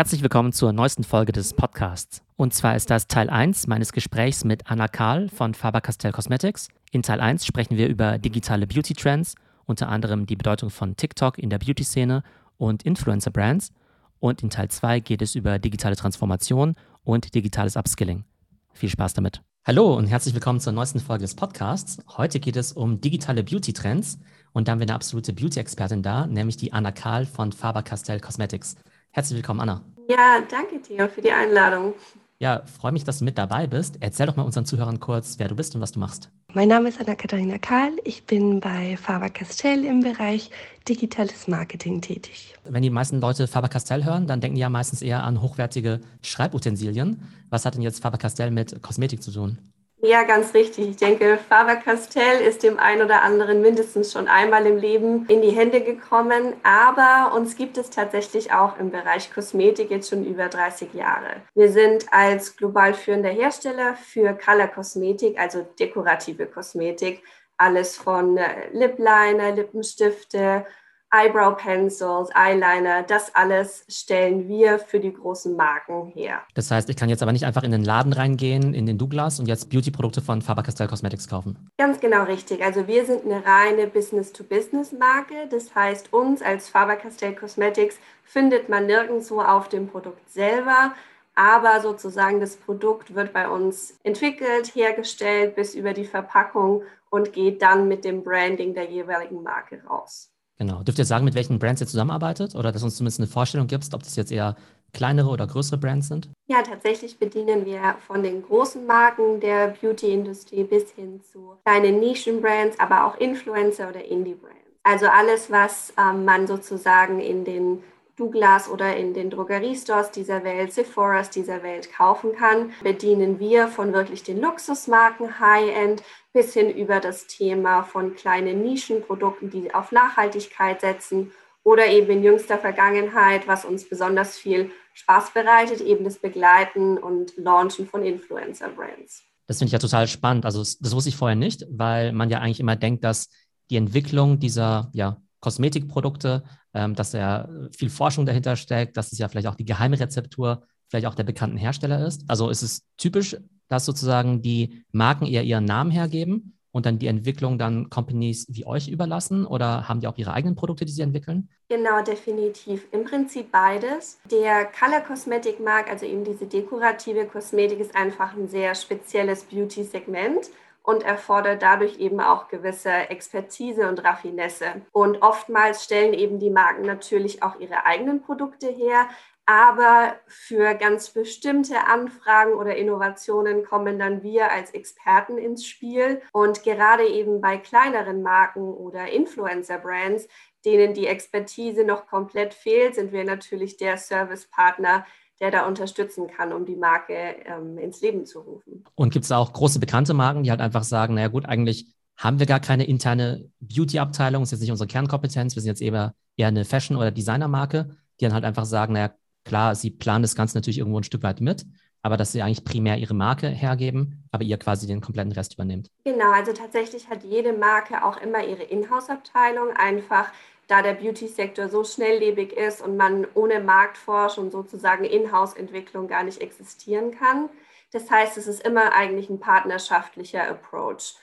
Herzlich willkommen zur neuesten Folge des Podcasts. Und zwar ist das Teil 1 meines Gesprächs mit Anna Karl von Faber-Castell Cosmetics. In Teil 1 sprechen wir über digitale Beauty-Trends, unter anderem die Bedeutung von TikTok in der Beauty-Szene und Influencer-Brands. Und in Teil 2 geht es über digitale Transformation und digitales Upskilling. Viel Spaß damit. Hallo und herzlich willkommen zur neuesten Folge des Podcasts. Heute geht es um digitale Beauty-Trends und da haben wir eine absolute Beauty-Expertin da, nämlich die Anna Karl von Faber-Castell Cosmetics. Herzlich willkommen, Anna. Ja, danke Theo für die Einladung. Ja, freue mich, dass du mit dabei bist. Erzähl doch mal unseren Zuhörern kurz, wer du bist und was du machst. Mein Name ist Anna-Katharina Kahl. Ich bin bei Faber-Castell im Bereich digitales Marketing tätig. Wenn die meisten Leute Faber-Castell hören, dann denken die ja meistens eher an hochwertige Schreibutensilien. Was hat denn jetzt Faber-Castell mit Kosmetik zu tun? Ja, ganz richtig. Ich denke, Faber-Castell ist dem einen oder anderen mindestens schon einmal im Leben in die Hände gekommen. Aber uns gibt es tatsächlich auch im Bereich Kosmetik jetzt schon über 30 Jahre. Wir sind als global führender Hersteller für Color Kosmetik, also dekorative Kosmetik, alles von äh, Lip Liner, Lippenstifte, Eyebrow Pencils, Eyeliner, das alles stellen wir für die großen Marken her. Das heißt, ich kann jetzt aber nicht einfach in den Laden reingehen, in den Douglas und jetzt Beauty-Produkte von Faber-Castell Cosmetics kaufen. Ganz genau richtig. Also wir sind eine reine Business-to-Business-Marke. Das heißt, uns als Faber-Castell Cosmetics findet man nirgendwo auf dem Produkt selber. Aber sozusagen das Produkt wird bei uns entwickelt, hergestellt bis über die Verpackung und geht dann mit dem Branding der jeweiligen Marke raus. Genau. Dürft ihr sagen, mit welchen Brands ihr zusammenarbeitet oder dass uns zumindest eine Vorstellung gibst, ob das jetzt eher kleinere oder größere Brands sind? Ja, tatsächlich bedienen wir von den großen Marken der Beauty-Industrie bis hin zu kleinen Nischenbrands, aber auch Influencer oder Indie-Brands. Also alles, was ähm, man sozusagen in den Douglas oder in den Drogeriestores dieser Welt, Sephoras dieser Welt kaufen kann, bedienen wir von wirklich den Luxusmarken High-End bis hin über das Thema von kleinen Nischenprodukten, die auf Nachhaltigkeit setzen oder eben in jüngster Vergangenheit, was uns besonders viel Spaß bereitet, eben das Begleiten und Launchen von Influencer-Brands. Das finde ich ja total spannend. Also das wusste ich vorher nicht, weil man ja eigentlich immer denkt, dass die Entwicklung dieser ja, Kosmetikprodukte, ähm, dass ja viel Forschung dahinter steckt, dass es ja vielleicht auch die geheime Rezeptur vielleicht auch der bekannten Hersteller ist. Also ist es typisch, dass sozusagen die Marken eher ihren Namen hergeben und dann die Entwicklung dann Companies wie euch überlassen oder haben die auch ihre eigenen Produkte, die sie entwickeln? Genau, definitiv. Im Prinzip beides. Der Color Cosmetic Markt, also eben diese dekorative Kosmetik, ist einfach ein sehr spezielles Beauty-Segment und erfordert dadurch eben auch gewisse Expertise und Raffinesse. Und oftmals stellen eben die Marken natürlich auch ihre eigenen Produkte her, aber für ganz bestimmte Anfragen oder Innovationen kommen dann wir als Experten ins Spiel. Und gerade eben bei kleineren Marken oder Influencer-Brands, denen die Expertise noch komplett fehlt, sind wir natürlich der Servicepartner, der da unterstützen kann, um die Marke ähm, ins Leben zu rufen. Und gibt es auch große bekannte Marken, die halt einfach sagen, naja gut, eigentlich haben wir gar keine interne Beauty-Abteilung, ist jetzt nicht unsere Kernkompetenz, wir sind jetzt eher, eher eine Fashion- oder Designer-Marke, die dann halt einfach sagen, naja, klar, sie planen das Ganze natürlich irgendwo ein Stück weit mit, aber dass sie eigentlich primär ihre Marke hergeben, aber ihr quasi den kompletten Rest übernehmt. Genau, also tatsächlich hat jede Marke auch immer ihre Inhouse-Abteilung, einfach da der Beauty-Sektor so schnelllebig ist und man ohne Marktforschung sozusagen Inhouse-Entwicklung gar nicht existieren kann. Das heißt, es ist immer eigentlich ein partnerschaftlicher Approach.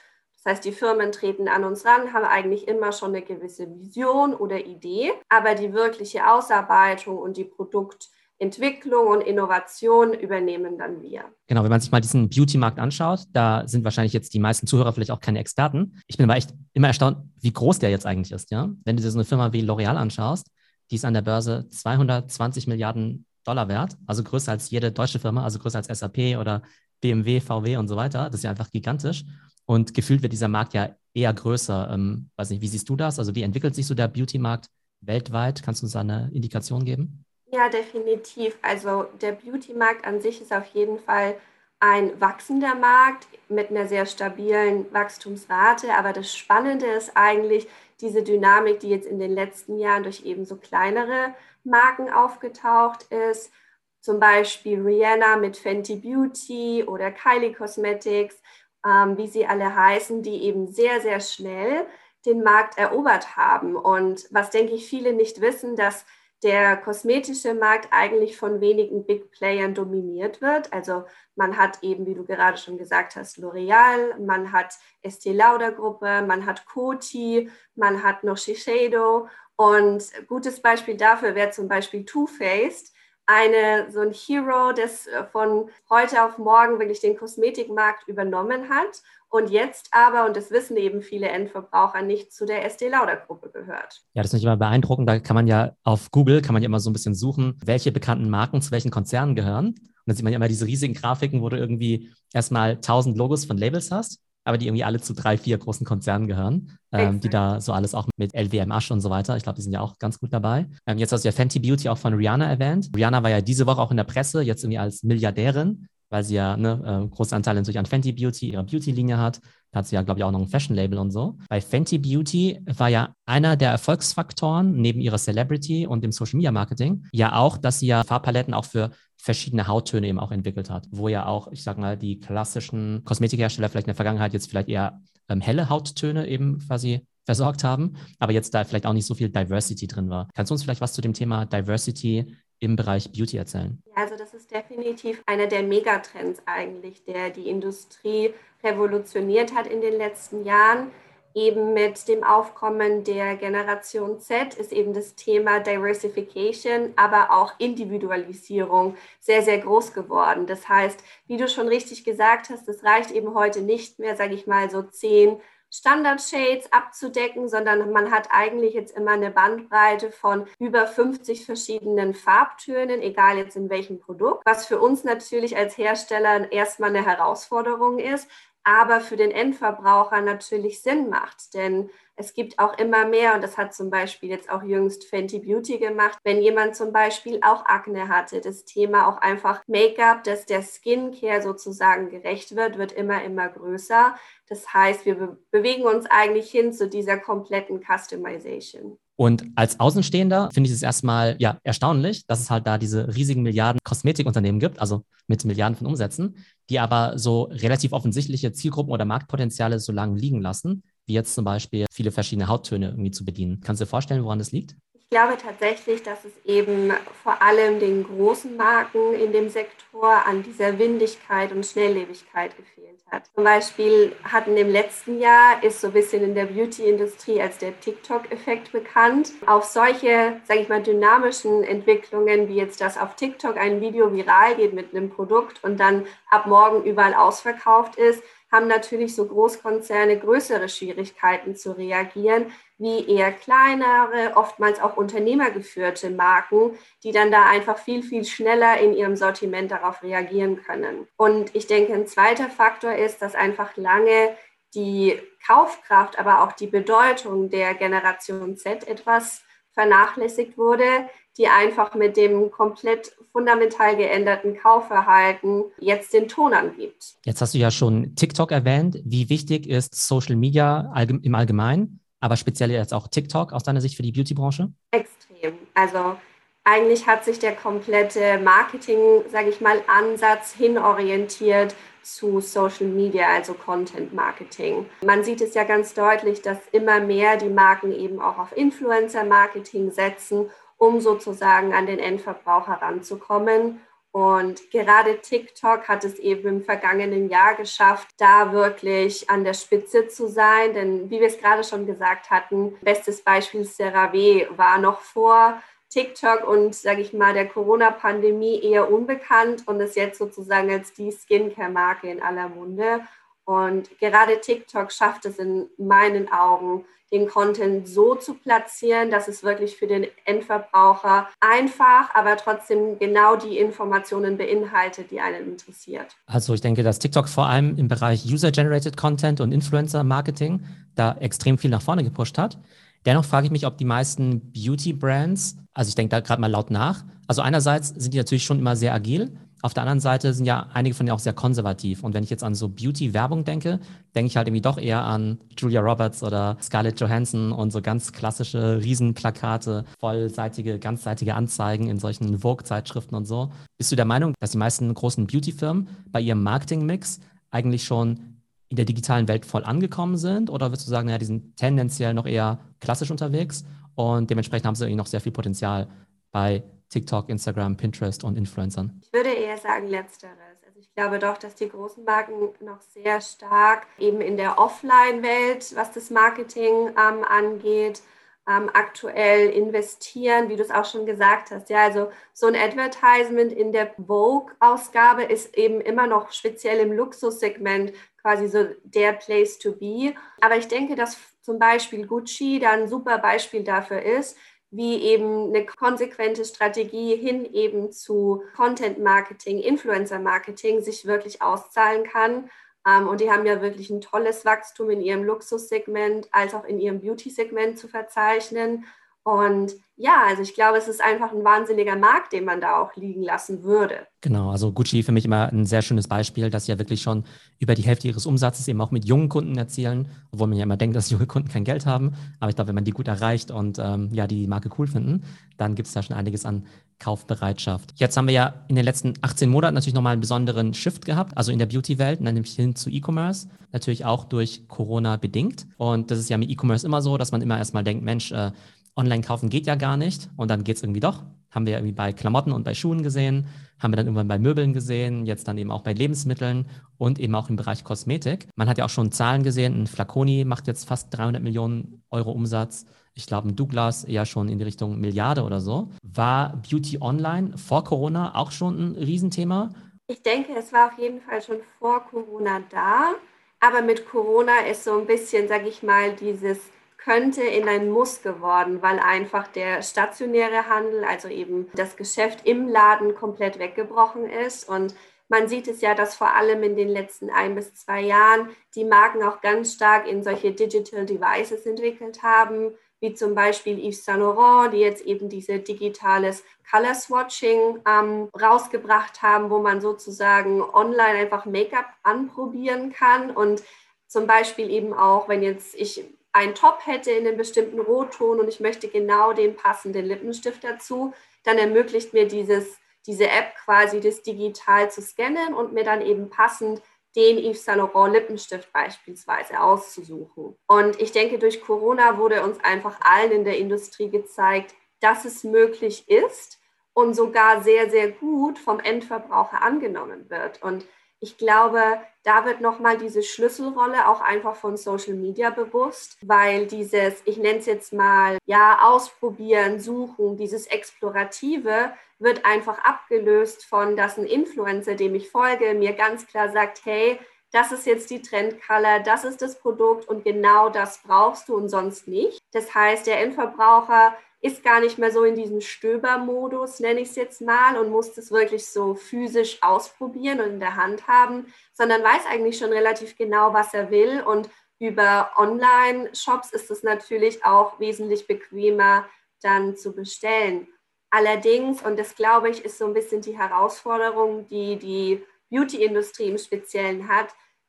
Das heißt, die Firmen treten an uns ran, haben eigentlich immer schon eine gewisse Vision oder Idee, aber die wirkliche Ausarbeitung und die Produkt- Entwicklung und Innovation übernehmen dann wir. Genau, wenn man sich mal diesen Beauty-Markt anschaut, da sind wahrscheinlich jetzt die meisten Zuhörer vielleicht auch keine Experten. Ich bin aber echt immer erstaunt, wie groß der jetzt eigentlich ist. Ja? Wenn du dir so eine Firma wie L'Oreal anschaust, die ist an der Börse 220 Milliarden Dollar wert, also größer als jede deutsche Firma, also größer als SAP oder BMW, VW und so weiter. Das ist ja einfach gigantisch. Und gefühlt wird dieser Markt ja eher größer. Ähm, weiß nicht, wie siehst du das? Also wie entwickelt sich so der Beauty-Markt weltweit? Kannst du uns da eine Indikation geben? Ja, definitiv. Also der Beauty-Markt an sich ist auf jeden Fall ein wachsender Markt mit einer sehr stabilen Wachstumsrate. Aber das Spannende ist eigentlich diese Dynamik, die jetzt in den letzten Jahren durch eben so kleinere Marken aufgetaucht ist. Zum Beispiel Rihanna mit Fenty Beauty oder Kylie Cosmetics, ähm, wie sie alle heißen, die eben sehr, sehr schnell den Markt erobert haben. Und was, denke ich, viele nicht wissen, dass der kosmetische Markt eigentlich von wenigen Big Playern dominiert wird. Also man hat eben, wie du gerade schon gesagt hast, L'Oreal, man hat Estee Lauder Gruppe, man hat Coty, man hat noch Shiseido. Und gutes Beispiel dafür wäre zum Beispiel Too Faced, eine, so ein Hero, das von heute auf morgen wirklich den Kosmetikmarkt übernommen hat und jetzt aber, und das wissen eben viele Endverbraucher, nicht zu der Estee Lauder Gruppe gehört. Ja, das ist nicht immer beeindruckend. Da kann man ja auf Google, kann man ja immer so ein bisschen suchen, welche bekannten Marken zu welchen Konzernen gehören. Und dann sieht man ja immer diese riesigen Grafiken, wo du irgendwie erstmal 1000 Logos von Labels hast, aber die irgendwie alle zu drei, vier großen Konzernen gehören, ähm, die da so alles auch mit LWMH und so weiter. Ich glaube, die sind ja auch ganz gut dabei. Ähm, jetzt hast du ja Fenty Beauty auch von Rihanna erwähnt. Rihanna war ja diese Woche auch in der Presse, jetzt irgendwie als Milliardärin weil sie ja ne, äh, großen Anteil natürlich an Fenty Beauty, ihrer Beauty-Linie hat. Da hat sie ja, glaube ich, auch noch ein Fashion-Label und so. Bei Fenty Beauty war ja einer der Erfolgsfaktoren neben ihrer Celebrity und dem Social-Media-Marketing ja auch, dass sie ja Farbpaletten auch für verschiedene Hauttöne eben auch entwickelt hat, wo ja auch, ich sag mal, die klassischen Kosmetikhersteller vielleicht in der Vergangenheit jetzt vielleicht eher ähm, helle Hauttöne eben quasi versorgt haben, aber jetzt da vielleicht auch nicht so viel Diversity drin war. Kannst du uns vielleicht was zu dem Thema Diversity im Bereich Beauty erzählen? Also das ist definitiv einer der Megatrends eigentlich, der die Industrie revolutioniert hat in den letzten Jahren. Eben mit dem Aufkommen der Generation Z ist eben das Thema Diversification, aber auch Individualisierung sehr, sehr groß geworden. Das heißt, wie du schon richtig gesagt hast, es reicht eben heute nicht mehr, sage ich mal, so zehn Standard-Shades abzudecken, sondern man hat eigentlich jetzt immer eine Bandbreite von über 50 verschiedenen Farbtönen, egal jetzt in welchem Produkt, was für uns natürlich als Hersteller erstmal eine Herausforderung ist, aber für den Endverbraucher natürlich Sinn macht. Denn es gibt auch immer mehr, und das hat zum Beispiel jetzt auch jüngst Fenty Beauty gemacht, wenn jemand zum Beispiel auch Akne hatte, das Thema auch einfach Make-up, das der Skincare sozusagen gerecht wird, wird immer, immer größer. Das heißt, wir be bewegen uns eigentlich hin zu dieser kompletten Customization. Und als Außenstehender finde ich es erstmal ja erstaunlich, dass es halt da diese riesigen Milliarden Kosmetikunternehmen gibt, also mit Milliarden von Umsätzen, die aber so relativ offensichtliche Zielgruppen oder Marktpotenziale so lange liegen lassen, wie jetzt zum Beispiel viele verschiedene Hauttöne irgendwie zu bedienen. Kannst du dir vorstellen, woran das liegt? Ich glaube tatsächlich, dass es eben vor allem den großen Marken in dem Sektor an dieser Windigkeit und Schnelllebigkeit gefehlt hat. Zum Beispiel hatten im letzten Jahr, ist so ein bisschen in der Beauty-Industrie als der TikTok-Effekt bekannt, auf solche, sage ich mal, dynamischen Entwicklungen, wie jetzt, dass auf TikTok ein Video viral geht mit einem Produkt und dann ab morgen überall ausverkauft ist, haben natürlich so Großkonzerne größere Schwierigkeiten zu reagieren, wie eher kleinere, oftmals auch unternehmergeführte Marken, die dann da einfach viel, viel schneller in ihrem Sortiment darauf reagieren können. Und ich denke, ein zweiter Faktor ist, dass einfach lange die Kaufkraft, aber auch die Bedeutung der Generation Z etwas vernachlässigt wurde, die einfach mit dem komplett fundamental geänderten Kaufverhalten jetzt den Ton angibt. Jetzt hast du ja schon TikTok erwähnt. Wie wichtig ist Social Media im Allgemeinen, aber speziell jetzt auch TikTok aus deiner Sicht für die Beautybranche? Extrem. Also eigentlich hat sich der komplette Marketing, sage ich mal, Ansatz hinorientiert zu Social Media, also Content Marketing. Man sieht es ja ganz deutlich, dass immer mehr die Marken eben auch auf Influencer Marketing setzen um sozusagen an den Endverbraucher ranzukommen. Und gerade TikTok hat es eben im vergangenen Jahr geschafft, da wirklich an der Spitze zu sein. Denn wie wir es gerade schon gesagt hatten, bestes Beispiel CeraVe war noch vor TikTok und, sage ich mal, der Corona-Pandemie eher unbekannt und ist jetzt sozusagen als die Skincare-Marke in aller Munde. Und gerade TikTok schafft es in meinen Augen, den Content so zu platzieren, dass es wirklich für den Endverbraucher einfach, aber trotzdem genau die Informationen beinhaltet, die einen interessiert. Also ich denke, dass TikTok vor allem im Bereich User-Generated Content und Influencer-Marketing da extrem viel nach vorne gepusht hat. Dennoch frage ich mich, ob die meisten Beauty-Brands, also ich denke da gerade mal laut nach, also einerseits sind die natürlich schon immer sehr agil, auf der anderen Seite sind ja einige von denen auch sehr konservativ. Und wenn ich jetzt an so Beauty-Werbung denke, denke ich halt irgendwie doch eher an Julia Roberts oder Scarlett Johansson und so ganz klassische Riesenplakate, vollseitige, ganzseitige Anzeigen in solchen Vogue-Zeitschriften und so. Bist du der Meinung, dass die meisten großen Beauty-Firmen bei ihrem Marketing-Mix eigentlich schon in der digitalen Welt voll angekommen sind? Oder würdest du sagen, naja, die sind tendenziell noch eher klassisch unterwegs und dementsprechend haben sie irgendwie noch sehr viel Potenzial, bei TikTok, Instagram, Pinterest und Influencern? Ich würde eher sagen letzteres. Also ich glaube doch, dass die großen Marken noch sehr stark eben in der Offline-Welt, was das Marketing ähm, angeht, ähm, aktuell investieren, wie du es auch schon gesagt hast. Ja, also so ein Advertisement in der Vogue-Ausgabe ist eben immer noch speziell im Luxussegment quasi so der Place to be. Aber ich denke, dass zum Beispiel Gucci da ein super Beispiel dafür ist, wie eben eine konsequente Strategie hin eben zu Content Marketing, Influencer Marketing sich wirklich auszahlen kann ähm, und die haben ja wirklich ein tolles Wachstum in ihrem Luxussegment als auch in ihrem Beauty-Segment zu verzeichnen. Und ja, also ich glaube, es ist einfach ein wahnsinniger Markt, den man da auch liegen lassen würde. Genau, also Gucci für mich immer ein sehr schönes Beispiel, dass sie ja wirklich schon über die Hälfte ihres Umsatzes eben auch mit jungen Kunden erzielen, obwohl man ja immer denkt, dass junge Kunden kein Geld haben. Aber ich glaube, wenn man die gut erreicht und ähm, ja, die Marke cool finden, dann gibt es da schon einiges an Kaufbereitschaft. Jetzt haben wir ja in den letzten 18 Monaten natürlich nochmal einen besonderen Shift gehabt, also in der Beauty-Welt, nämlich hin zu E-Commerce, natürlich auch durch Corona bedingt. Und das ist ja mit E-Commerce immer so, dass man immer erstmal denkt, Mensch, äh, online kaufen geht ja gar nicht und dann geht es irgendwie doch. Haben wir irgendwie bei Klamotten und bei Schuhen gesehen, haben wir dann irgendwann bei Möbeln gesehen, jetzt dann eben auch bei Lebensmitteln und eben auch im Bereich Kosmetik. Man hat ja auch schon Zahlen gesehen, ein Flaconi macht jetzt fast 300 Millionen Euro Umsatz. Ich glaube, ein Douglas eher schon in die Richtung Milliarde oder so. War Beauty Online vor Corona auch schon ein Riesenthema? Ich denke, es war auf jeden Fall schon vor Corona da. Aber mit Corona ist so ein bisschen, sag ich mal, dieses könnte in ein Muss geworden, weil einfach der stationäre Handel, also eben das Geschäft im Laden komplett weggebrochen ist. Und man sieht es ja, dass vor allem in den letzten ein bis zwei Jahren die Marken auch ganz stark in solche Digital Devices entwickelt haben, wie zum Beispiel Yves Saint Laurent, die jetzt eben diese digitales Color Swatching ähm, rausgebracht haben, wo man sozusagen online einfach Make-up anprobieren kann und zum Beispiel eben auch, wenn jetzt ich einen Top hätte in einem bestimmten Rotton und ich möchte genau den passenden Lippenstift dazu, dann ermöglicht mir dieses, diese App quasi das digital zu scannen und mir dann eben passend den Yves Saint Laurent Lippenstift beispielsweise auszusuchen. Und ich denke, durch Corona wurde uns einfach allen in der Industrie gezeigt, dass es möglich ist und sogar sehr, sehr gut vom Endverbraucher angenommen wird. Und ich glaube, da wird nochmal diese Schlüsselrolle auch einfach von Social Media bewusst, weil dieses, ich nenne es jetzt mal, ja, ausprobieren, suchen, dieses Explorative wird einfach abgelöst von, dass ein Influencer, dem ich folge, mir ganz klar sagt, hey, das ist jetzt die Trendcolor, das ist das Produkt und genau das brauchst du und sonst nicht. Das heißt, der Endverbraucher ist gar nicht mehr so in diesem Stöbermodus, nenne ich es jetzt mal, und muss das wirklich so physisch ausprobieren und in der Hand haben, sondern weiß eigentlich schon relativ genau, was er will. Und über Online-Shops ist es natürlich auch wesentlich bequemer dann zu bestellen. Allerdings, und das glaube ich, ist so ein bisschen die Herausforderung, die die Beauty-Industrie im Speziellen hat,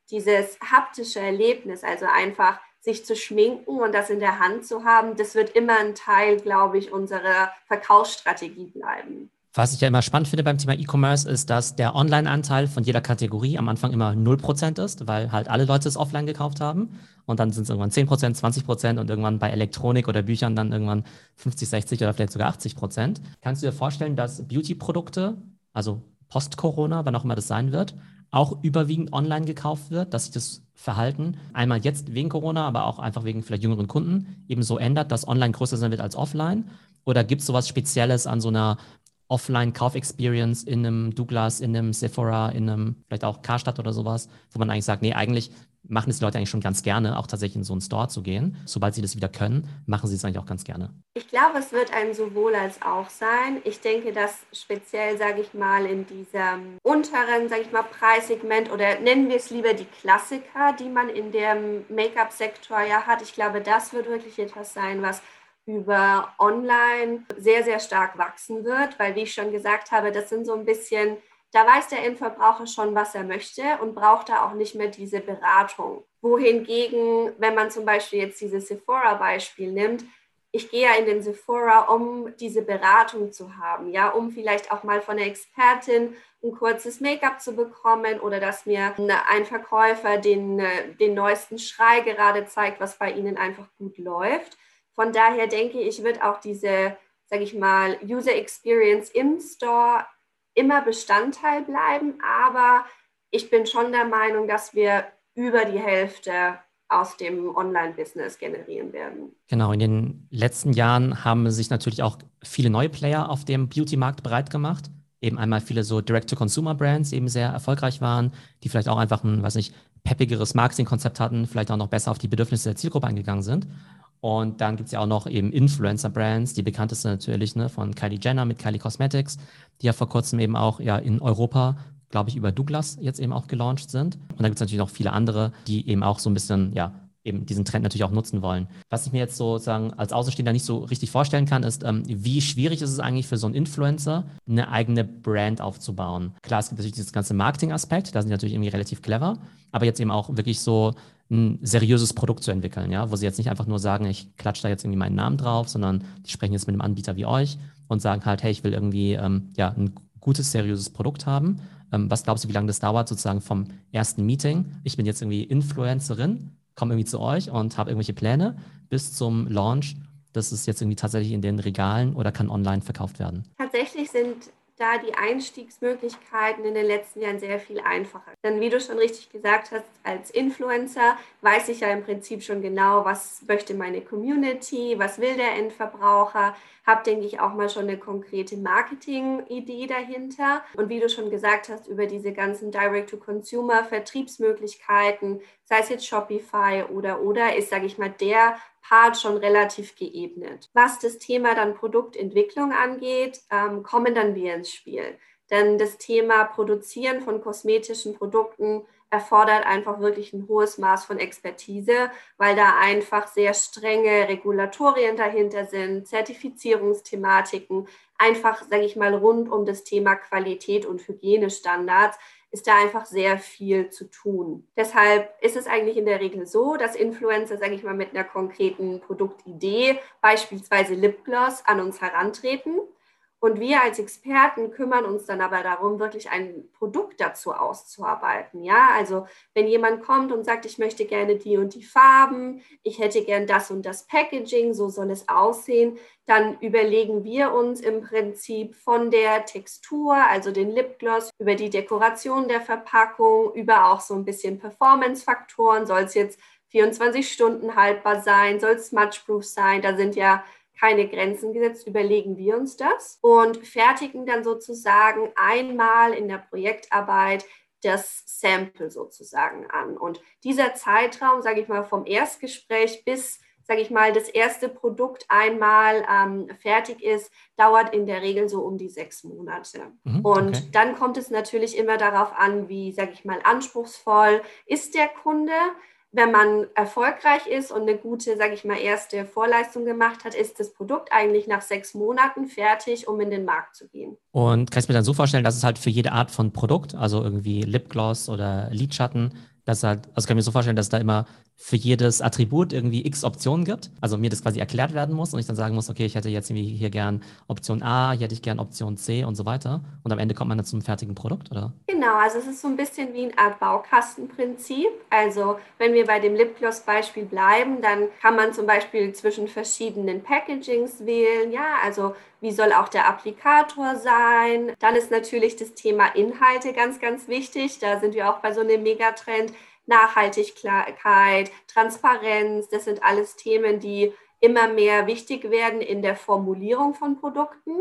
dieses haptische Erlebnis, also einfach sich zu schminken und das in der Hand zu haben, das wird immer ein Teil, glaube ich, unserer Verkaufsstrategie bleiben. Was ich ja immer spannend finde beim Thema E-Commerce ist, dass der Online-Anteil von jeder Kategorie am Anfang immer 0% ist, weil halt alle Leute es offline gekauft haben. Und dann sind es irgendwann 10%, 20% und irgendwann bei Elektronik oder Büchern dann irgendwann 50, 60 oder vielleicht sogar 80%. Kannst du dir vorstellen, dass Beauty-Produkte, also post-Corona, wann auch immer das sein wird, auch überwiegend online gekauft wird, dass sich das Verhalten einmal jetzt wegen Corona, aber auch einfach wegen vielleicht jüngeren Kunden eben so ändert, dass online größer sein wird als offline? Oder gibt es sowas Spezielles an so einer Offline-Kauf-Experience in einem Douglas, in einem Sephora, in einem vielleicht auch Karstadt oder sowas, wo man eigentlich sagt, nee, eigentlich machen es die Leute eigentlich schon ganz gerne, auch tatsächlich in so einen Store zu gehen. Sobald sie das wieder können, machen sie es eigentlich auch ganz gerne. Ich glaube, es wird ein sowohl als auch sein. Ich denke, dass speziell, sage ich mal, in diesem unteren, sage ich mal, Preissegment oder nennen wir es lieber die Klassiker, die man in dem Make-up-Sektor ja hat. Ich glaube, das wird wirklich etwas sein, was über Online sehr, sehr stark wachsen wird, weil, wie ich schon gesagt habe, das sind so ein bisschen da weiß der Endverbraucher schon, was er möchte und braucht da auch nicht mehr diese Beratung. Wohingegen, wenn man zum Beispiel jetzt dieses Sephora-Beispiel nimmt, ich gehe ja in den Sephora, um diese Beratung zu haben, ja, um vielleicht auch mal von der Expertin ein kurzes Make-up zu bekommen oder dass mir ein Verkäufer den, den neuesten Schrei gerade zeigt, was bei ihnen einfach gut läuft. Von daher denke ich, wird auch diese sage ich mal, User Experience im Store immer Bestandteil bleiben, aber ich bin schon der Meinung, dass wir über die Hälfte aus dem Online-Business generieren werden. Genau, in den letzten Jahren haben sich natürlich auch viele neue Player auf dem Beauty-Markt bereit gemacht. Eben einmal viele so Direct-to-Consumer-Brands, eben sehr erfolgreich waren, die vielleicht auch einfach ein, weiß nicht, peppigeres Marketing-Konzept hatten, vielleicht auch noch besser auf die Bedürfnisse der Zielgruppe eingegangen sind. Und dann gibt es ja auch noch eben Influencer-Brands, die bekannteste natürlich ne, von Kylie Jenner mit Kylie Cosmetics, die ja vor kurzem eben auch ja in Europa, glaube ich, über Douglas jetzt eben auch gelauncht sind. Und dann gibt es natürlich noch viele andere, die eben auch so ein bisschen, ja, eben diesen Trend natürlich auch nutzen wollen. Was ich mir jetzt sozusagen als Außenstehender nicht so richtig vorstellen kann, ist, ähm, wie schwierig ist es eigentlich für so einen Influencer, eine eigene Brand aufzubauen. Klar, es gibt natürlich dieses ganze Marketing-Aspekt, da sind die natürlich irgendwie relativ clever, aber jetzt eben auch wirklich so ein seriöses Produkt zu entwickeln, ja, wo sie jetzt nicht einfach nur sagen, ich klatsche da jetzt irgendwie meinen Namen drauf, sondern die sprechen jetzt mit einem Anbieter wie euch und sagen halt, hey, ich will irgendwie ähm, ja, ein gutes, seriöses Produkt haben. Ähm, was glaubst du, wie lange das dauert, sozusagen vom ersten Meeting? Ich bin jetzt irgendwie Influencerin, komme irgendwie zu euch und habe irgendwelche Pläne bis zum Launch. Das ist jetzt irgendwie tatsächlich in den Regalen oder kann online verkauft werden? Tatsächlich sind da die Einstiegsmöglichkeiten in den letzten Jahren sehr viel einfacher. Denn wie du schon richtig gesagt hast, als Influencer weiß ich ja im Prinzip schon genau, was möchte meine Community, was will der Endverbraucher, habe, denke ich, auch mal schon eine konkrete Marketing-Idee dahinter. Und wie du schon gesagt hast, über diese ganzen Direct-to-Consumer-Vertriebsmöglichkeiten, sei es jetzt Shopify oder oder, ist, sage ich mal, der Part schon relativ geebnet. Was das Thema dann Produktentwicklung angeht, ähm, kommen dann wir ins Spiel. Denn das Thema Produzieren von kosmetischen Produkten erfordert einfach wirklich ein hohes Maß von Expertise, weil da einfach sehr strenge Regulatorien dahinter sind, Zertifizierungsthematiken, einfach, sage ich mal, rund um das Thema Qualität und Hygienestandards ist da einfach sehr viel zu tun. Deshalb ist es eigentlich in der Regel so, dass Influencer, sage ich mal, mit einer konkreten Produktidee, beispielsweise Lipgloss, an uns herantreten und wir als Experten kümmern uns dann aber darum, wirklich ein Produkt dazu auszuarbeiten. Ja, also wenn jemand kommt und sagt, ich möchte gerne die und die Farben, ich hätte gern das und das Packaging, so soll es aussehen, dann überlegen wir uns im Prinzip von der Textur, also den Lipgloss, über die Dekoration der Verpackung, über auch so ein bisschen Performance-Faktoren, soll es jetzt 24 Stunden haltbar sein, soll es smudge-proof sein, da sind ja keine Grenzen gesetzt, überlegen wir uns das und fertigen dann sozusagen einmal in der Projektarbeit das Sample sozusagen an. Und dieser Zeitraum, sage ich mal, vom Erstgespräch bis, sage ich mal, das erste Produkt einmal ähm, fertig ist, dauert in der Regel so um die sechs Monate. Mhm, und okay. dann kommt es natürlich immer darauf an, wie, sage ich mal, anspruchsvoll ist der Kunde wenn man erfolgreich ist und eine gute, sage ich mal, erste Vorleistung gemacht hat, ist das Produkt eigentlich nach sechs Monaten fertig, um in den Markt zu gehen. Und kannst du mir dann so vorstellen, dass es halt für jede Art von Produkt, also irgendwie Lipgloss oder Lidschatten, dass halt, also kann ich mir so vorstellen, dass da immer für jedes Attribut irgendwie x Optionen gibt. Also mir das quasi erklärt werden muss und ich dann sagen muss, okay, ich hätte jetzt irgendwie hier gern Option A, hier hätte ich gern Option C und so weiter. Und am Ende kommt man dann zum fertigen Produkt, oder? Genau, also es ist so ein bisschen wie eine Art Baukastenprinzip. Also wenn wir bei dem Lipgloss-Beispiel bleiben, dann kann man zum Beispiel zwischen verschiedenen Packagings wählen. Ja, also wie soll auch der Applikator sein? Dann ist natürlich das Thema Inhalte ganz, ganz wichtig. Da sind wir auch bei so einem Megatrend. Nachhaltigkeit, Transparenz, das sind alles Themen, die immer mehr wichtig werden in der Formulierung von Produkten.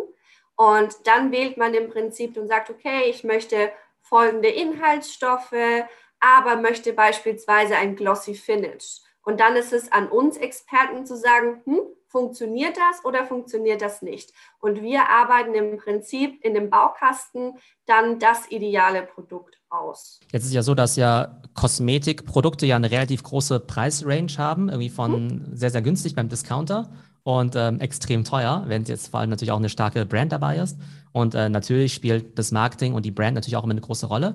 Und dann wählt man im Prinzip und sagt, okay, ich möchte folgende Inhaltsstoffe, aber möchte beispielsweise ein glossy Finish. Und dann ist es an uns Experten zu sagen, hm, funktioniert das oder funktioniert das nicht? Und wir arbeiten im Prinzip in dem Baukasten dann das ideale Produkt aus. Jetzt ist ja so, dass ja Kosmetikprodukte ja eine relativ große Preisrange haben, irgendwie von hm. sehr, sehr günstig beim Discounter und ähm, extrem teuer, wenn jetzt vor allem natürlich auch eine starke Brand dabei ist. Und äh, natürlich spielt das Marketing und die Brand natürlich auch immer eine große Rolle.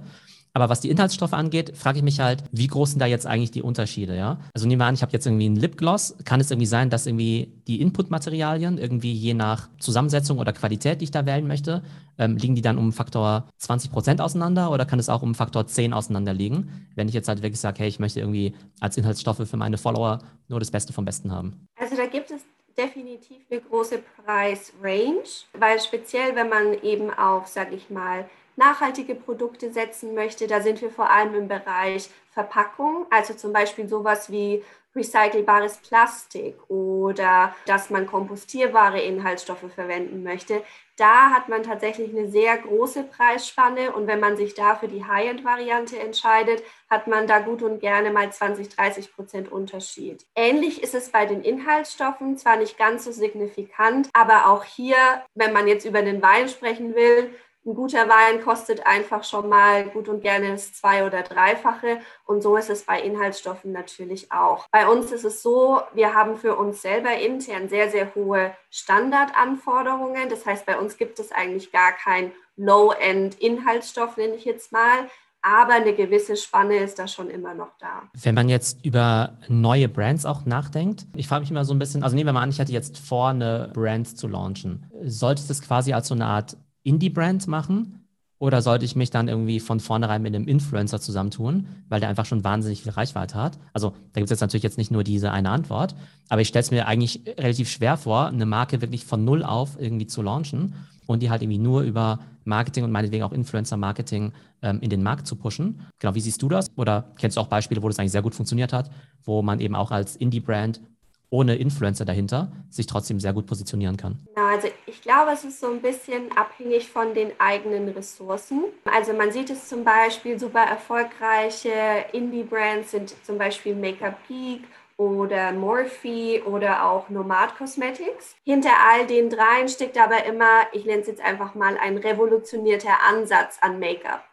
Aber was die Inhaltsstoffe angeht, frage ich mich halt, wie groß sind da jetzt eigentlich die Unterschiede, ja? Also nehmen wir an, ich habe jetzt irgendwie einen Lipgloss. Kann es irgendwie sein, dass irgendwie die Inputmaterialien irgendwie je nach Zusammensetzung oder Qualität, die ich da wählen möchte, ähm, liegen die dann um Faktor 20 Prozent auseinander oder kann es auch um Faktor 10 auseinander liegen, wenn ich jetzt halt wirklich sage, hey, ich möchte irgendwie als Inhaltsstoffe für meine Follower nur das Beste vom Besten haben? Also da gibt es definitiv eine große Preisrange, weil speziell, wenn man eben auf, sage ich mal, nachhaltige Produkte setzen möchte, da sind wir vor allem im Bereich Verpackung, also zum Beispiel sowas wie recycelbares Plastik oder dass man kompostierbare Inhaltsstoffe verwenden möchte. Da hat man tatsächlich eine sehr große Preisspanne und wenn man sich da für die High-End-Variante entscheidet, hat man da gut und gerne mal 20, 30 Prozent Unterschied. Ähnlich ist es bei den Inhaltsstoffen, zwar nicht ganz so signifikant, aber auch hier, wenn man jetzt über den Wein sprechen will, ein guter Wein kostet einfach schon mal gut und gerne das zwei- oder dreifache. Und so ist es bei Inhaltsstoffen natürlich auch. Bei uns ist es so, wir haben für uns selber intern sehr, sehr hohe Standardanforderungen. Das heißt, bei uns gibt es eigentlich gar kein Low-End-Inhaltsstoff, nenne ich jetzt mal. Aber eine gewisse Spanne ist da schon immer noch da. Wenn man jetzt über neue Brands auch nachdenkt, ich frage mich immer so ein bisschen, also nehmen wir mal an, ich hatte jetzt vor, eine Brand zu launchen. Sollte es quasi als so eine Art Indie-Brand machen? Oder sollte ich mich dann irgendwie von vornherein mit einem Influencer zusammentun, weil der einfach schon wahnsinnig viel Reichweite hat? Also da gibt es jetzt natürlich jetzt nicht nur diese eine Antwort, aber ich stelle es mir eigentlich relativ schwer vor, eine Marke wirklich von null auf irgendwie zu launchen und die halt irgendwie nur über Marketing und meinetwegen auch Influencer-Marketing ähm, in den Markt zu pushen. Genau, wie siehst du das? Oder kennst du auch Beispiele, wo das eigentlich sehr gut funktioniert hat, wo man eben auch als Indie-Brand ohne Influencer dahinter sich trotzdem sehr gut positionieren kann? Genau, also ich glaube, es ist so ein bisschen abhängig von den eigenen Ressourcen. Also man sieht es zum Beispiel, super erfolgreiche Indie-Brands sind zum Beispiel Makeup Geek oder Morphe oder auch Nomad Cosmetics. Hinter all den dreien steckt aber immer, ich nenne es jetzt einfach mal, ein revolutionierter Ansatz an Make-up.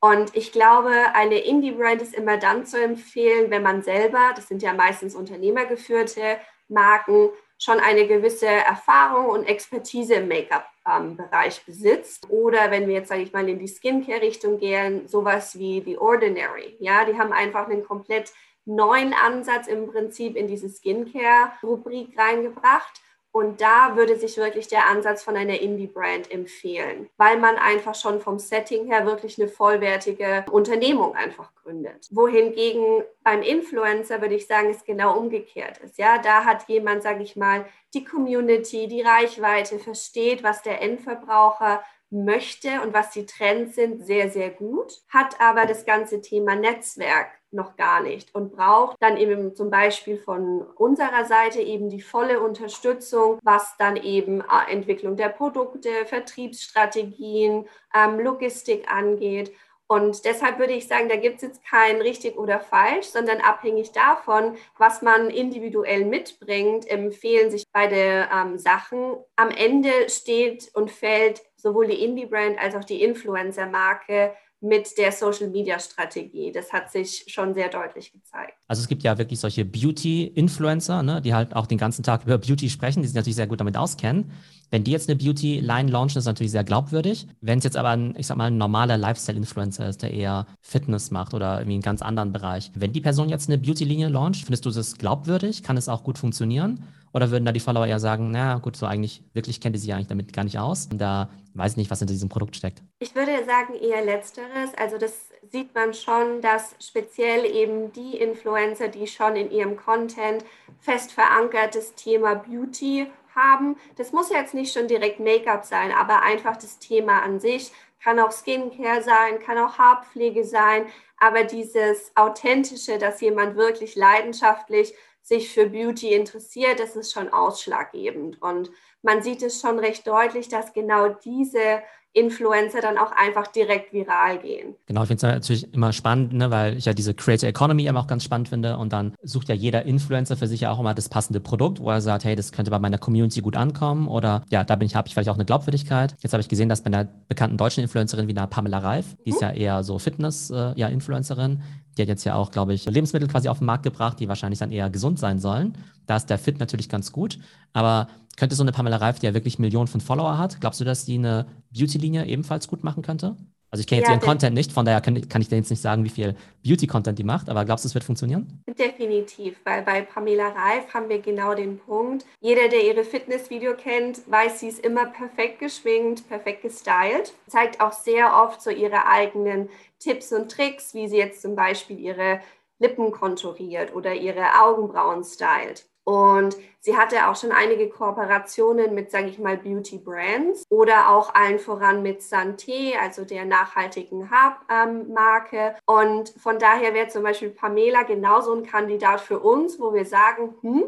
Und ich glaube, eine Indie-Brand ist immer dann zu empfehlen, wenn man selber, das sind ja meistens unternehmergeführte Marken, schon eine gewisse Erfahrung und Expertise im Make-up-Bereich besitzt. Oder wenn wir jetzt, sage ich mal, in die Skincare-Richtung gehen, sowas wie The Ordinary. Ja, die haben einfach einen komplett neuen Ansatz im Prinzip in diese Skincare-Rubrik reingebracht und da würde sich wirklich der Ansatz von einer Indie-Brand empfehlen, weil man einfach schon vom Setting her wirklich eine vollwertige Unternehmung einfach gründet. Wohingegen beim Influencer würde ich sagen, es genau umgekehrt ist. Ja, da hat jemand, sage ich mal, die Community, die Reichweite, versteht, was der Endverbraucher möchte und was die Trends sind, sehr, sehr gut, hat aber das ganze Thema Netzwerk noch gar nicht und braucht dann eben zum Beispiel von unserer Seite eben die volle Unterstützung, was dann eben äh, Entwicklung der Produkte, Vertriebsstrategien, ähm, Logistik angeht. Und deshalb würde ich sagen, da gibt es jetzt kein richtig oder falsch, sondern abhängig davon, was man individuell mitbringt, empfehlen sich beide ähm, Sachen. Am Ende steht und fällt sowohl die Indie-Brand als auch die Influencer-Marke mit der Social-Media-Strategie. Das hat sich schon sehr deutlich gezeigt. Also es gibt ja wirklich solche Beauty-Influencer, ne, die halt auch den ganzen Tag über Beauty sprechen, die sich natürlich sehr gut damit auskennen. Wenn die jetzt eine Beauty-Line launchen, ist das natürlich sehr glaubwürdig. Wenn es jetzt aber ein, ich sag mal, ein normaler Lifestyle-Influencer ist, der eher Fitness macht oder irgendwie einen ganz anderen Bereich. Wenn die Person jetzt eine Beauty-Linie launcht, findest du das glaubwürdig? Kann es auch gut funktionieren? Oder würden da die Follower eher sagen, na gut, so eigentlich, wirklich kennt ihr sich eigentlich damit gar nicht aus. Und da weiß ich nicht, was hinter diesem Produkt steckt. Ich würde sagen eher letzteres. Also das sieht man schon, dass speziell eben die Influencer, die schon in ihrem Content fest verankertes Thema Beauty haben, das muss jetzt nicht schon direkt Make-up sein, aber einfach das Thema an sich kann auch Skincare sein, kann auch Haarpflege sein, aber dieses authentische, dass jemand wirklich leidenschaftlich sich für Beauty interessiert, das ist schon ausschlaggebend. Und man sieht es schon recht deutlich, dass genau diese Influencer dann auch einfach direkt viral gehen. Genau, ich finde es natürlich immer spannend, ne, weil ich ja diese Creator Economy immer auch ganz spannend finde und dann sucht ja jeder Influencer für sich ja auch immer das passende Produkt, wo er sagt, hey, das könnte bei meiner Community gut ankommen oder ja, da bin ich, habe ich vielleicht auch eine Glaubwürdigkeit. Jetzt habe ich gesehen, dass bei einer bekannten deutschen Influencerin wie einer Pamela Reif, die ist mhm. ja eher so Fitness-Influencerin, äh, ja, die hat jetzt ja auch, glaube ich, Lebensmittel quasi auf den Markt gebracht, die wahrscheinlich dann eher gesund sein sollen. Da ist der Fit natürlich ganz gut, aber könnte so eine Pamela Reif, die ja wirklich Millionen von Follower hat, glaubst du, dass die eine Beauty-Linie ebenfalls gut machen könnte? Also ich kenne jetzt ja, ihren Content nicht, von daher kann, kann ich dir jetzt nicht sagen, wie viel Beauty-Content die macht, aber glaubst du, es wird funktionieren? Definitiv, weil bei Pamela Reif haben wir genau den Punkt. Jeder, der ihre Fitnessvideo kennt, weiß, sie ist immer perfekt geschminkt, perfekt gestylt, zeigt auch sehr oft so ihre eigenen Tipps und Tricks, wie sie jetzt zum Beispiel ihre Lippen konturiert oder ihre Augenbrauen stylt. Und sie hatte auch schon einige Kooperationen mit, sage ich mal, Beauty Brands oder auch allen voran mit Santé, also der nachhaltigen Haarmarke. Und von daher wäre zum Beispiel Pamela genauso ein Kandidat für uns, wo wir sagen, hm,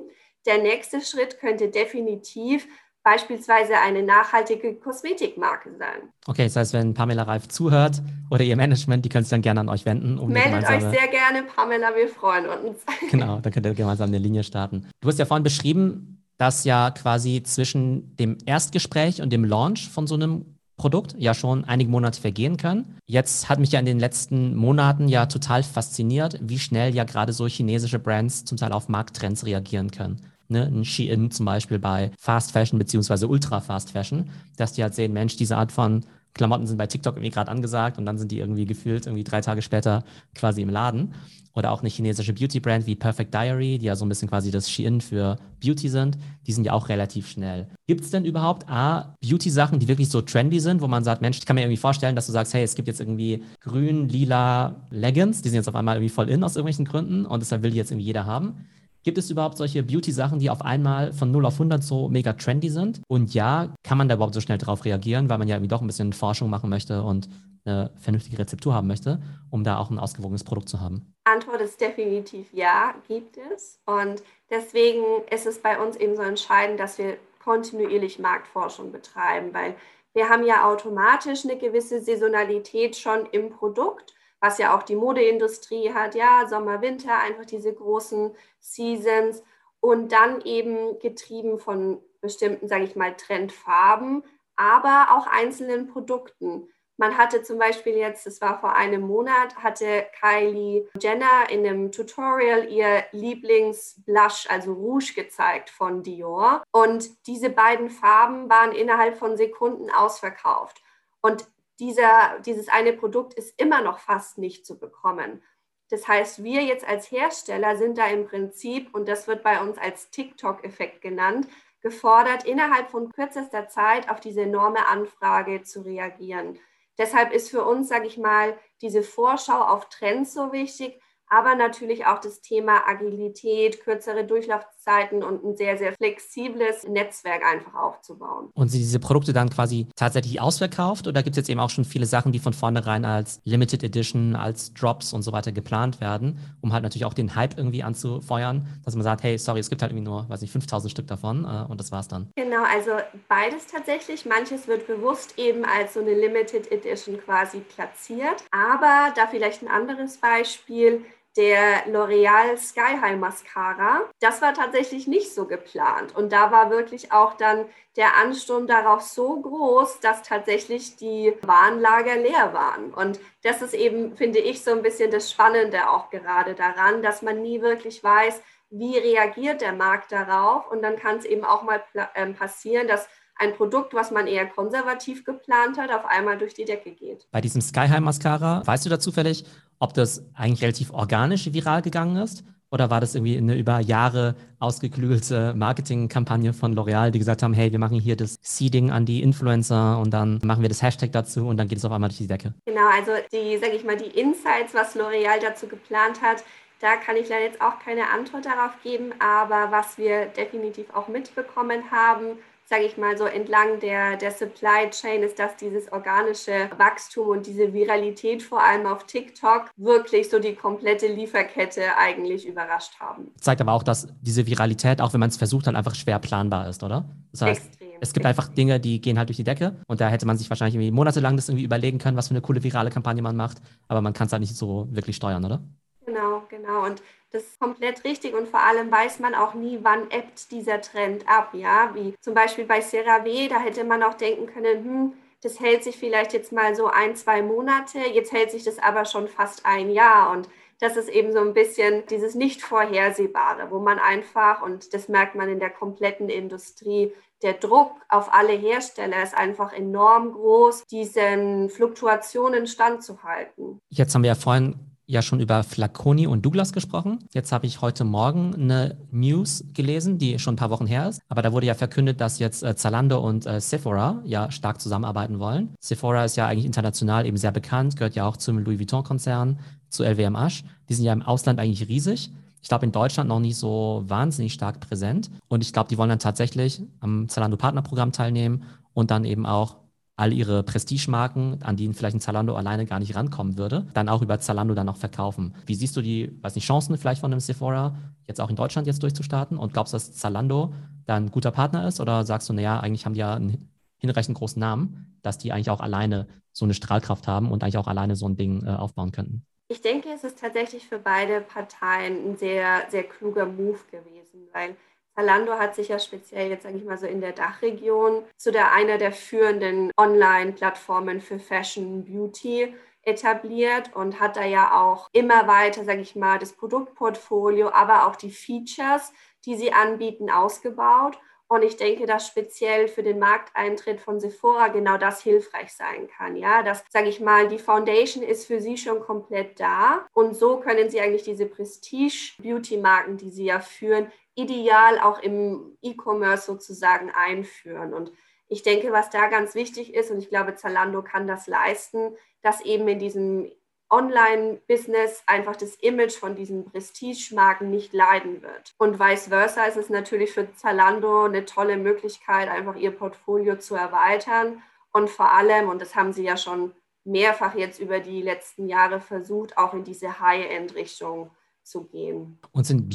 der nächste Schritt könnte definitiv beispielsweise eine nachhaltige Kosmetikmarke sein. Okay, das heißt, wenn Pamela Reif zuhört oder ihr Management, die können sich dann gerne an euch wenden. Um Meldet euch sehr gerne, Pamela, wir freuen uns. Genau, dann könnt ihr gemeinsam eine Linie starten. Du hast ja vorhin beschrieben, dass ja quasi zwischen dem Erstgespräch und dem Launch von so einem Produkt ja schon einige Monate vergehen können. Jetzt hat mich ja in den letzten Monaten ja total fasziniert, wie schnell ja gerade so chinesische Brands zum Teil auf Markttrends reagieren können ne, ein Shein zum Beispiel bei Fast Fashion beziehungsweise Ultra Fast Fashion, dass die halt sehen, Mensch, diese Art von Klamotten sind bei TikTok irgendwie gerade angesagt und dann sind die irgendwie gefühlt irgendwie drei Tage später quasi im Laden. Oder auch eine chinesische Beauty-Brand wie Perfect Diary, die ja so ein bisschen quasi das Shein für Beauty sind, die sind ja auch relativ schnell. Gibt es denn überhaupt A, Beauty-Sachen, die wirklich so trendy sind, wo man sagt, Mensch, ich kann mir irgendwie vorstellen, dass du sagst, hey, es gibt jetzt irgendwie grün, lila Leggings, die sind jetzt auf einmal irgendwie voll in aus irgendwelchen Gründen und deshalb will die jetzt irgendwie jeder haben. Gibt es überhaupt solche Beauty-Sachen, die auf einmal von 0 auf 100 so mega trendy sind? Und ja, kann man da überhaupt so schnell drauf reagieren, weil man ja irgendwie doch ein bisschen Forschung machen möchte und eine vernünftige Rezeptur haben möchte, um da auch ein ausgewogenes Produkt zu haben? Antwort ist definitiv ja, gibt es. Und deswegen ist es bei uns eben so entscheidend, dass wir kontinuierlich Marktforschung betreiben, weil wir haben ja automatisch eine gewisse Saisonalität schon im Produkt was ja auch die Modeindustrie hat, ja, Sommer, Winter, einfach diese großen Seasons und dann eben getrieben von bestimmten, sage ich mal, Trendfarben, aber auch einzelnen Produkten. Man hatte zum Beispiel jetzt, das war vor einem Monat, hatte Kylie Jenner in einem Tutorial ihr Lieblingsblush, also Rouge, gezeigt von Dior. Und diese beiden Farben waren innerhalb von Sekunden ausverkauft. Und dieser, dieses eine Produkt ist immer noch fast nicht zu bekommen. Das heißt, wir jetzt als Hersteller sind da im Prinzip, und das wird bei uns als TikTok-Effekt genannt, gefordert, innerhalb von kürzester Zeit auf diese enorme Anfrage zu reagieren. Deshalb ist für uns, sage ich mal, diese Vorschau auf Trends so wichtig, aber natürlich auch das Thema Agilität, kürzere Durchlaufzeiten und ein sehr, sehr flexibles Netzwerk einfach aufzubauen. Und sind diese Produkte dann quasi tatsächlich ausverkauft oder gibt es jetzt eben auch schon viele Sachen, die von vornherein als Limited Edition, als Drops und so weiter geplant werden, um halt natürlich auch den Hype irgendwie anzufeuern, dass man sagt, hey, sorry, es gibt halt irgendwie nur, weiß nicht, 5000 Stück davon äh, und das war's dann. Genau, also beides tatsächlich. Manches wird bewusst eben als so eine Limited Edition quasi platziert, aber da vielleicht ein anderes Beispiel der L'Oreal Sky High Mascara. Das war tatsächlich nicht so geplant. Und da war wirklich auch dann der Ansturm darauf so groß, dass tatsächlich die Warenlager leer waren. Und das ist eben, finde ich, so ein bisschen das Spannende auch gerade daran, dass man nie wirklich weiß, wie reagiert der Markt darauf. Und dann kann es eben auch mal ähm, passieren, dass ein Produkt, was man eher konservativ geplant hat, auf einmal durch die Decke geht. Bei diesem Sky High Mascara, weißt du da zufällig, ob das eigentlich relativ organisch viral gegangen ist? Oder war das irgendwie eine über Jahre ausgeklügelte Marketingkampagne von L'Oreal, die gesagt haben, hey, wir machen hier das Seeding an die Influencer und dann machen wir das Hashtag dazu und dann geht es auf einmal durch die Decke? Genau, also die, sage ich mal, die Insights, was L'Oreal dazu geplant hat, da kann ich leider jetzt auch keine Antwort darauf geben, aber was wir definitiv auch mitbekommen haben, sage ich mal so, entlang der, der Supply Chain ist, dass dieses organische Wachstum und diese Viralität vor allem auf TikTok wirklich so die komplette Lieferkette eigentlich überrascht haben. Zeigt aber auch, dass diese Viralität, auch wenn man es versucht, dann einfach schwer planbar ist, oder? Das heißt, Extrem. Es gibt einfach Dinge, die gehen halt durch die Decke und da hätte man sich wahrscheinlich irgendwie monatelang das irgendwie überlegen können, was für eine coole virale Kampagne man macht, aber man kann es halt nicht so wirklich steuern, oder? Genau, genau. Und das ist komplett richtig und vor allem weiß man auch nie, wann ebbt dieser Trend ab, ja, wie zum Beispiel bei CeraVe, da hätte man auch denken können, hm, das hält sich vielleicht jetzt mal so ein, zwei Monate, jetzt hält sich das aber schon fast ein Jahr und das ist eben so ein bisschen dieses nicht vorhersehbare, wo man einfach, und das merkt man in der kompletten Industrie, der Druck auf alle Hersteller ist einfach enorm groß, diesen Fluktuationen standzuhalten. Jetzt haben wir ja vorhin ja schon über Flaconi und Douglas gesprochen. Jetzt habe ich heute Morgen eine News gelesen, die schon ein paar Wochen her ist. Aber da wurde ja verkündet, dass jetzt äh, Zalando und äh, Sephora ja stark zusammenarbeiten wollen. Sephora ist ja eigentlich international eben sehr bekannt, gehört ja auch zum Louis Vuitton-Konzern, zu Asch. Die sind ja im Ausland eigentlich riesig. ich glaube, in Deutschland noch nicht so wahnsinnig stark präsent. Und ich glaube, die wollen dann tatsächlich am Zalando Partnerprogramm teilnehmen und dann eben auch all ihre Prestigemarken, an die vielleicht ein Zalando alleine gar nicht rankommen würde, dann auch über Zalando dann noch verkaufen. Wie siehst du die, weiß nicht, Chancen vielleicht von einem Sephora, jetzt auch in Deutschland jetzt durchzustarten? Und glaubst du, dass Zalando dann ein guter Partner ist? Oder sagst du, naja, eigentlich haben die ja einen hinreichend großen Namen, dass die eigentlich auch alleine so eine Strahlkraft haben und eigentlich auch alleine so ein Ding äh, aufbauen könnten? Ich denke, es ist tatsächlich für beide Parteien ein sehr, sehr kluger Move gewesen, weil Zalando hat sich ja speziell jetzt, sage ich mal so, in der Dachregion zu der einer der führenden Online-Plattformen für Fashion, Beauty etabliert und hat da ja auch immer weiter, sage ich mal, das Produktportfolio, aber auch die Features, die sie anbieten, ausgebaut. Und ich denke, dass speziell für den Markteintritt von Sephora genau das hilfreich sein kann. Ja, dass, sage ich mal, die Foundation ist für sie schon komplett da. Und so können sie eigentlich diese Prestige-Beauty-Marken, die sie ja führen, ideal auch im E-Commerce sozusagen einführen. Und ich denke, was da ganz wichtig ist, und ich glaube, Zalando kann das leisten, dass eben in diesem Online-Business einfach das Image von diesen Prestige-Marken nicht leiden wird. Und vice versa ist es natürlich für Zalando eine tolle Möglichkeit, einfach ihr Portfolio zu erweitern und vor allem, und das haben sie ja schon mehrfach jetzt über die letzten Jahre versucht, auch in diese High-End-Richtung zu gehen. Und sind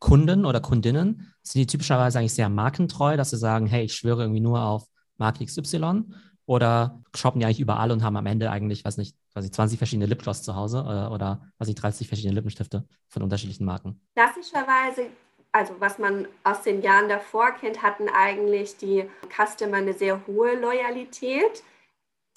Beauty-Kunden oder Kundinnen, sind die typischerweise eigentlich sehr markentreu, dass sie sagen, hey, ich schwöre irgendwie nur auf Marke XY? Oder shoppen die eigentlich überall und haben am Ende eigentlich, weiß nicht, quasi 20 verschiedene Lipgloss zu Hause äh, oder, weiß nicht, 30 verschiedene Lippenstifte von unterschiedlichen Marken? Klassischerweise, also was man aus den Jahren davor kennt, hatten eigentlich die Customer eine sehr hohe Loyalität.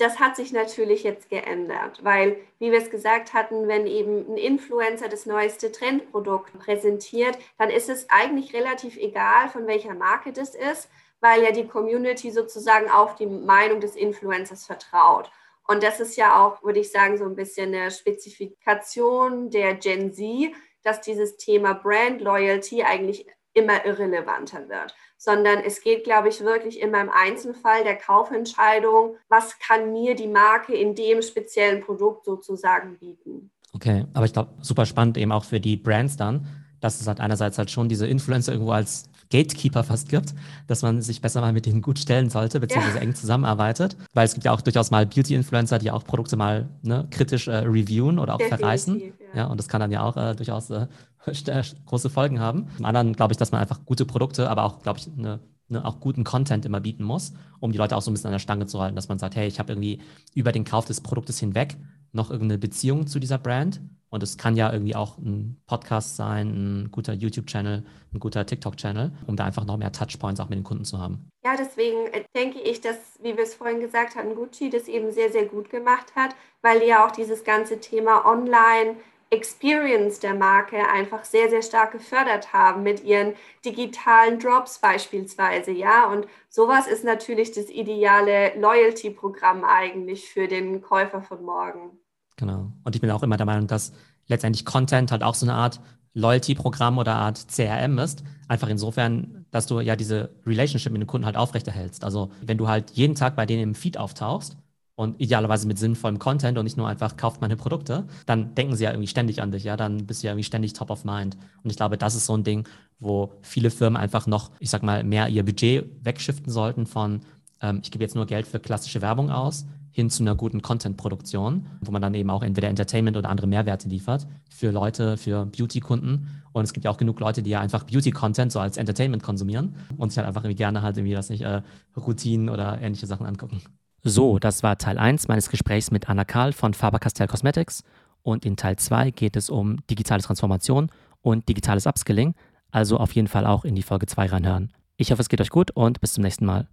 Das hat sich natürlich jetzt geändert, weil, wie wir es gesagt hatten, wenn eben ein Influencer das neueste Trendprodukt präsentiert, dann ist es eigentlich relativ egal, von welcher Marke das ist, weil ja die Community sozusagen auf die Meinung des Influencers vertraut. Und das ist ja auch, würde ich sagen, so ein bisschen eine Spezifikation der Gen Z, dass dieses Thema Brand Loyalty eigentlich immer irrelevanter wird, sondern es geht, glaube ich, wirklich immer im Einzelfall der Kaufentscheidung, was kann mir die Marke in dem speziellen Produkt sozusagen bieten. Okay, aber ich glaube, super spannend eben auch für die Brands dann, dass es halt einerseits halt schon diese Influencer irgendwo als Gatekeeper fast gibt, dass man sich besser mal mit denen gut stellen sollte, beziehungsweise ja. eng zusammenarbeitet. Weil es gibt ja auch durchaus mal Beauty-Influencer, die auch Produkte mal ne, kritisch äh, reviewen oder auch Definitiv, verreißen. Ja. ja. und das kann dann ja auch äh, durchaus äh, große Folgen haben. Zum anderen glaube ich, dass man einfach gute Produkte, aber auch, glaube ich, eine Ne, auch guten Content immer bieten muss, um die Leute auch so ein bisschen an der Stange zu halten, dass man sagt, hey, ich habe irgendwie über den Kauf des Produktes hinweg noch irgendeine Beziehung zu dieser Brand und es kann ja irgendwie auch ein Podcast sein, ein guter YouTube-Channel, ein guter TikTok-Channel, um da einfach noch mehr Touchpoints auch mit den Kunden zu haben. Ja, deswegen äh, denke ich, dass, wie wir es vorhin gesagt hatten, Gucci das eben sehr, sehr gut gemacht hat, weil ja auch dieses ganze Thema Online- Experience der Marke einfach sehr, sehr stark gefördert haben mit ihren digitalen Drops beispielsweise, ja. Und sowas ist natürlich das ideale Loyalty-Programm eigentlich für den Käufer von morgen. Genau. Und ich bin auch immer der Meinung, dass letztendlich Content halt auch so eine Art Loyalty-Programm oder Art CRM ist. Einfach insofern, dass du ja diese Relationship mit den Kunden halt aufrechterhältst. Also wenn du halt jeden Tag bei denen im Feed auftauchst und idealerweise mit sinnvollem Content und nicht nur einfach kauft meine Produkte, dann denken sie ja irgendwie ständig an dich, ja, dann bist du ja irgendwie ständig top of mind. Und ich glaube, das ist so ein Ding, wo viele Firmen einfach noch, ich sag mal, mehr ihr Budget wegschiften sollten von, ähm, ich gebe jetzt nur Geld für klassische Werbung aus, hin zu einer guten Content-Produktion, wo man dann eben auch entweder Entertainment oder andere Mehrwerte liefert für Leute, für Beauty-Kunden. Und es gibt ja auch genug Leute, die ja einfach Beauty-Content so als Entertainment konsumieren und sich halt einfach irgendwie gerne halt irgendwie, das nicht, äh, Routinen oder ähnliche Sachen angucken. So, das war Teil 1 meines Gesprächs mit Anna Karl von Faber-Castell Cosmetics. Und in Teil 2 geht es um digitale Transformation und digitales Upskilling. Also auf jeden Fall auch in die Folge 2 reinhören. Ich hoffe, es geht euch gut und bis zum nächsten Mal.